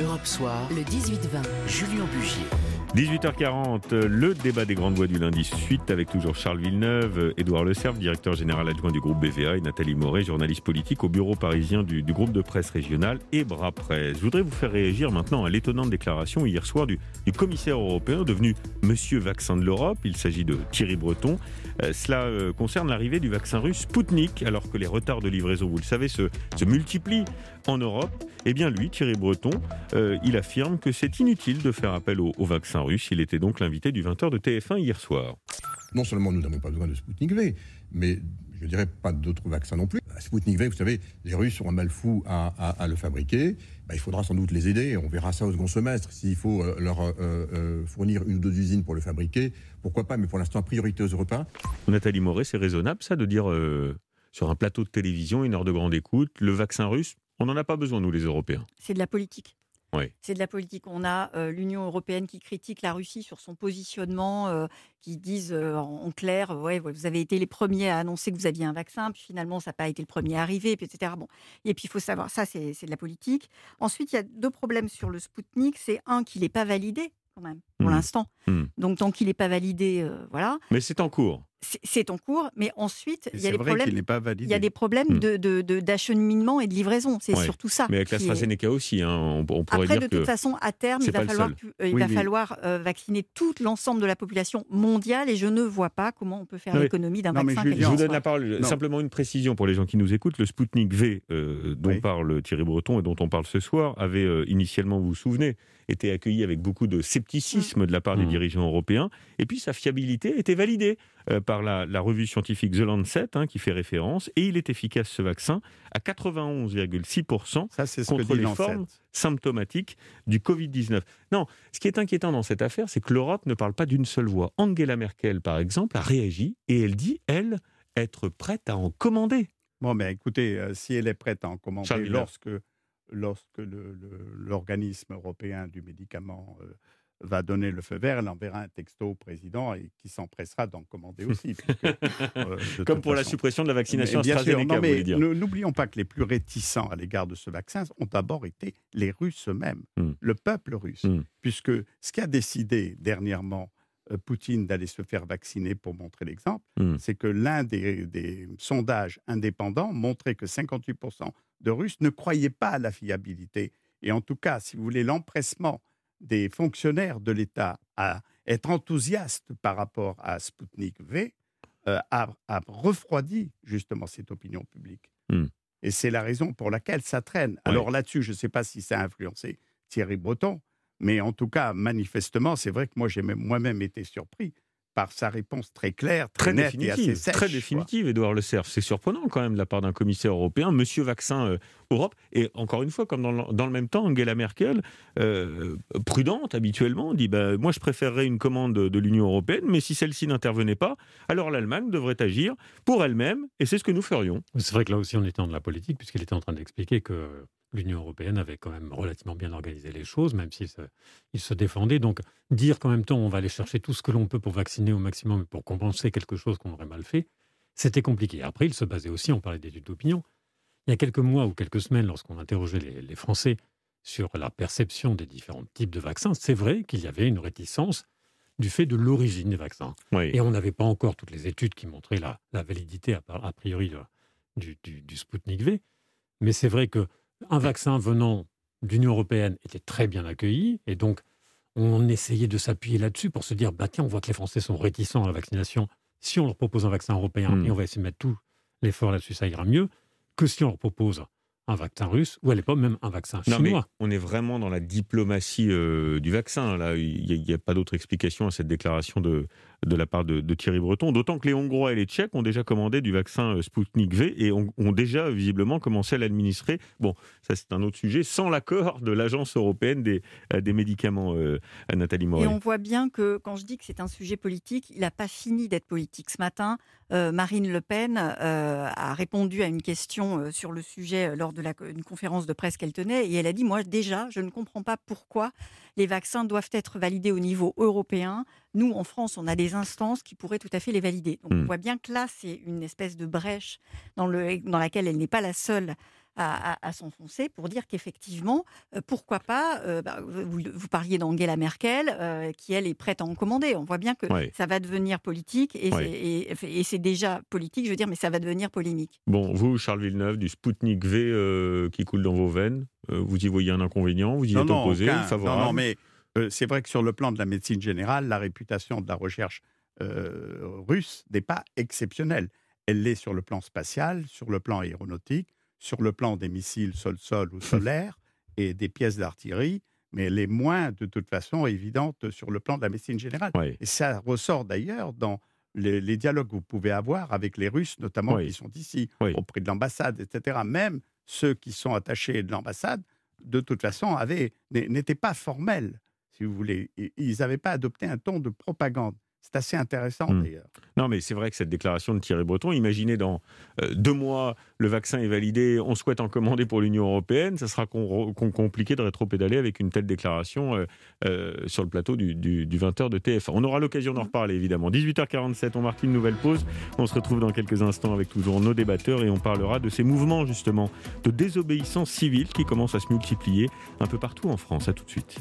Europe Soir, le 18-20, Julien Bugier. 18h40, le débat des grandes voix du lundi suite avec toujours Charles Villeneuve, Édouard Le Cerf, directeur général adjoint du groupe BVA et Nathalie Moret, journaliste politique au bureau parisien du, groupe de presse régional et Bras Presse. Je voudrais vous faire réagir maintenant à l'étonnante déclaration hier soir du, commissaire européen devenu Monsieur Vaccin de l'Europe. Il s'agit de Thierry Breton. Euh, cela euh, concerne l'arrivée du vaccin russe Sputnik, alors que les retards de livraison, vous le savez, se, se multiplient en Europe. Eh bien lui, Thierry Breton, euh, il affirme que c'est inutile de faire appel au, au vaccin russe. Il était donc l'invité du 20h de TF1 hier soir. Non seulement nous n'avons pas besoin de Sputnik V, mais je dirais pas d'autres vaccins non plus. Sputnik V, vous savez, les Russes sont un mal fou à, le fabriquer. Bah, il faudra sans doute les aider. On verra ça au second semestre. S'il faut euh, leur euh, euh, fournir une ou deux usines pour le fabriquer, pourquoi pas, mais pour l'instant, priorité aux Européens. Nathalie Moret, c'est raisonnable ça de dire sur un plateau de télévision, une heure de grande écoute, le vaccin russe, on n'en a pas besoin, nous les Européens. C'est de la politique. C'est de la politique. On a euh, l'Union européenne qui critique la Russie sur son positionnement, euh, qui disent euh, en, clair, ouais, vous avez été les premiers à annoncer que vous aviez un vaccin, puis finalement ça n'a pas été le premier à arriver, etc. Bon. Et puis il faut savoir, ça c'est de la politique. Ensuite, il y a deux problèmes sur le Sputnik. C'est un, qu'il n'est pas validé quand même, pour mmh. l'instant. Mmh. Donc tant qu'il n'est pas validé, voilà. Mais c'est en cours c'est en cours, mais ensuite, il y, a des problèmes, pas il y a des problèmes hmm. d'acheminement de, de, et de livraison. C'est surtout ça. Mais avec l'AstraZeneca aussi, hein, on, pourrait Après, dire de toute façon, à terme, il va falloir, euh, il va falloir euh, vacciner tout l'ensemble de la population mondiale et je ne vois pas comment on peut faire l'économie d'un vaccin. Je, vous donne la parole. Simplement une précision pour les gens qui nous écoutent. Le Sputnik V, euh, dont parle Thierry Breton et dont on parle ce soir, avait initialement, vous vous souvenez, été accueilli avec beaucoup de scepticisme de la part des mm. dirigeants européens. Et puis sa fiabilité était validée euh, par la, revue scientifique The Lancet, hein, qui fait référence. Et il est efficace, ce vaccin, à 91,6% contre les formes symptomatiques du Covid-19. Non, ce qui est inquiétant dans cette affaire, c'est que l'Europe ne parle pas d'une seule voix. Angela Merkel, par exemple, a réagi et elle dit, elle, être prête à en commander. Bon, mais écoutez, euh, si elle est prête à en commander lorsque lorsque l'organisme européen du médicament euh, va donner le feu vert, elle enverra un texto au président et qui s'empressera d'en commander aussi. Euh, Comme pour la suppression de la vaccination bien AstraZeneca, sûr, mais N'oublions pas que les plus réticents à l'égard de ce vaccin ont d'abord été les Russes eux-mêmes, hmm. le peuple russe, hmm. puisque ce qui a décidé dernièrement euh, Poutine d'aller se faire vacciner pour montrer l'exemple, hmm. c'est que l'un des, des, sondages indépendants montrait que 58% de Russes ne croyaient pas à la fiabilité. Et en tout cas, si vous voulez, l'empressement des fonctionnaires de l'État à être enthousiastes par rapport à Sputnik V euh, a, refroidi justement cette opinion publique. Hmm. Et c'est la raison pour laquelle ça traîne. Alors là-dessus, je ne sais pas si ça a influencé Thierry Breton, mais en tout cas, manifestement, c'est vrai que moi, j'ai moi-même été surpris par sa réponse très claire, très, nette et assez sèche. Très définitive, Édouard Le Cerf. C'est surprenant quand même de la part d'un commissaire européen, Monsieur Vaccin euh, Europe. Et encore une fois, comme dans le, dans le même temps, Angela Merkel, euh, prudente habituellement, dit bah, Moi, je préférerais une commande de l'Union européenne, mais si celle-ci n'intervenait pas, alors l'Allemagne devrait agir pour elle-même, et c'est ce que nous ferions. C'est vrai que là aussi, on était dans de la politique, puisqu'elle était en train d'expliquer que l'Union européenne avait quand même relativement bien organisé les choses, même s'il se, il se défendait. Donc, dire qu'en même temps, on va aller chercher tout ce que l'on peut pour vacciner au maximum, pour compenser quelque chose qu'on aurait mal fait, c'était compliqué. Après, il se basait aussi, on parlait d'études d'opinion, il y a quelques mois ou quelques semaines, lorsqu'on interrogeait les, Français sur la perception des différents types de vaccins, c'est vrai qu'il y avait une réticence du fait de l'origine des vaccins. Et on n'avait pas encore toutes les études qui montraient la, validité, a, priori, du, du, du Sputnik V. Mais c'est vrai que un vaccin venant d'Union européenne était très bien accueilli et donc on essayait de s'appuyer là-dessus pour se dire bah tiens on voit que les Français sont réticents à la vaccination si on leur propose un vaccin européen hmm. et on va essayer de mettre tout l'effort là-dessus ça ira mieux que si on leur propose un vaccin russe ou à l'époque même un vaccin chinois. on est vraiment dans la diplomatie euh, du vaccin. Là, il n'y a, pas d'autre explication à cette déclaration de, de la part de, Thierry Breton. D'autant que les Hongrois et les Tchèques ont déjà commandé du vaccin euh, Sputnik V et ont, déjà visiblement commencé à l'administrer. Bon, ça c'est un autre sujet, sans l'accord de l'Agence européenne des, euh, des médicaments, Nathalie Moret. Et on voit bien que quand je dis que c'est un sujet politique, il n'a pas fini d'être politique. Ce matin, Marine Le Pen a répondu à une question sur le sujet lors de la, une conférence de presse qu'elle tenait, et elle a dit, moi déjà, je ne comprends pas pourquoi les vaccins doivent être validés au niveau européen. Nous, en France, on a des instances qui pourraient tout à fait les valider. Donc on hmm. voit bien que là, c'est une espèce de brèche dans, le, dans laquelle elle n'est pas la seule à, s'enfoncer pour dire qu'effectivement, pourquoi pas, bah, vous, parliez d'Angela Merkel, qui elle est prête à en commander. On voit bien que ça va devenir politique et c'est déjà politique, je veux dire, mais ça va devenir polémique. Bon, vous, Charles Villeneuve, du Sputnik V qui coule dans vos veines, vous y voyez un inconvénient, vous y êtes opposé, favorable Non, non, mais c'est vrai que sur le plan de la médecine générale, la réputation de la recherche euh, russe n'est pas exceptionnelle. Elle l'est sur le plan spatial, sur le plan aéronautique, sur le plan des missiles sol-sol ou solaires et des pièces d'artillerie, mais est moins, de toute façon, évidente sur le plan de la médecine générale. Et ça ressort d'ailleurs dans les, dialogues que vous pouvez avoir avec les Russes, notamment qui sont ici, auprès de l'ambassade, etc. Même ceux qui sont attachés de l'ambassade, de toute façon, n'étaient pas formels, si vous voulez. Ils n'avaient pas adopté un ton de propagande. C'est assez intéressant hmm. d'ailleurs. Non, mais c'est vrai que cette déclaration de Thierry Breton, imaginez dans euh, deux mois, le vaccin est validé, on souhaite en commander pour l'Union européenne, ça sera compliqué de rétro-pédaler avec une telle déclaration euh, euh, sur le plateau du, 20h de TF1. On aura l'occasion d'en reparler évidemment. 18h47, on marque une nouvelle pause. On se retrouve dans quelques instants avec toujours nos débatteurs et on parlera de ces mouvements justement de désobéissance civile qui commencent à se multiplier un peu partout en France. À tout de suite.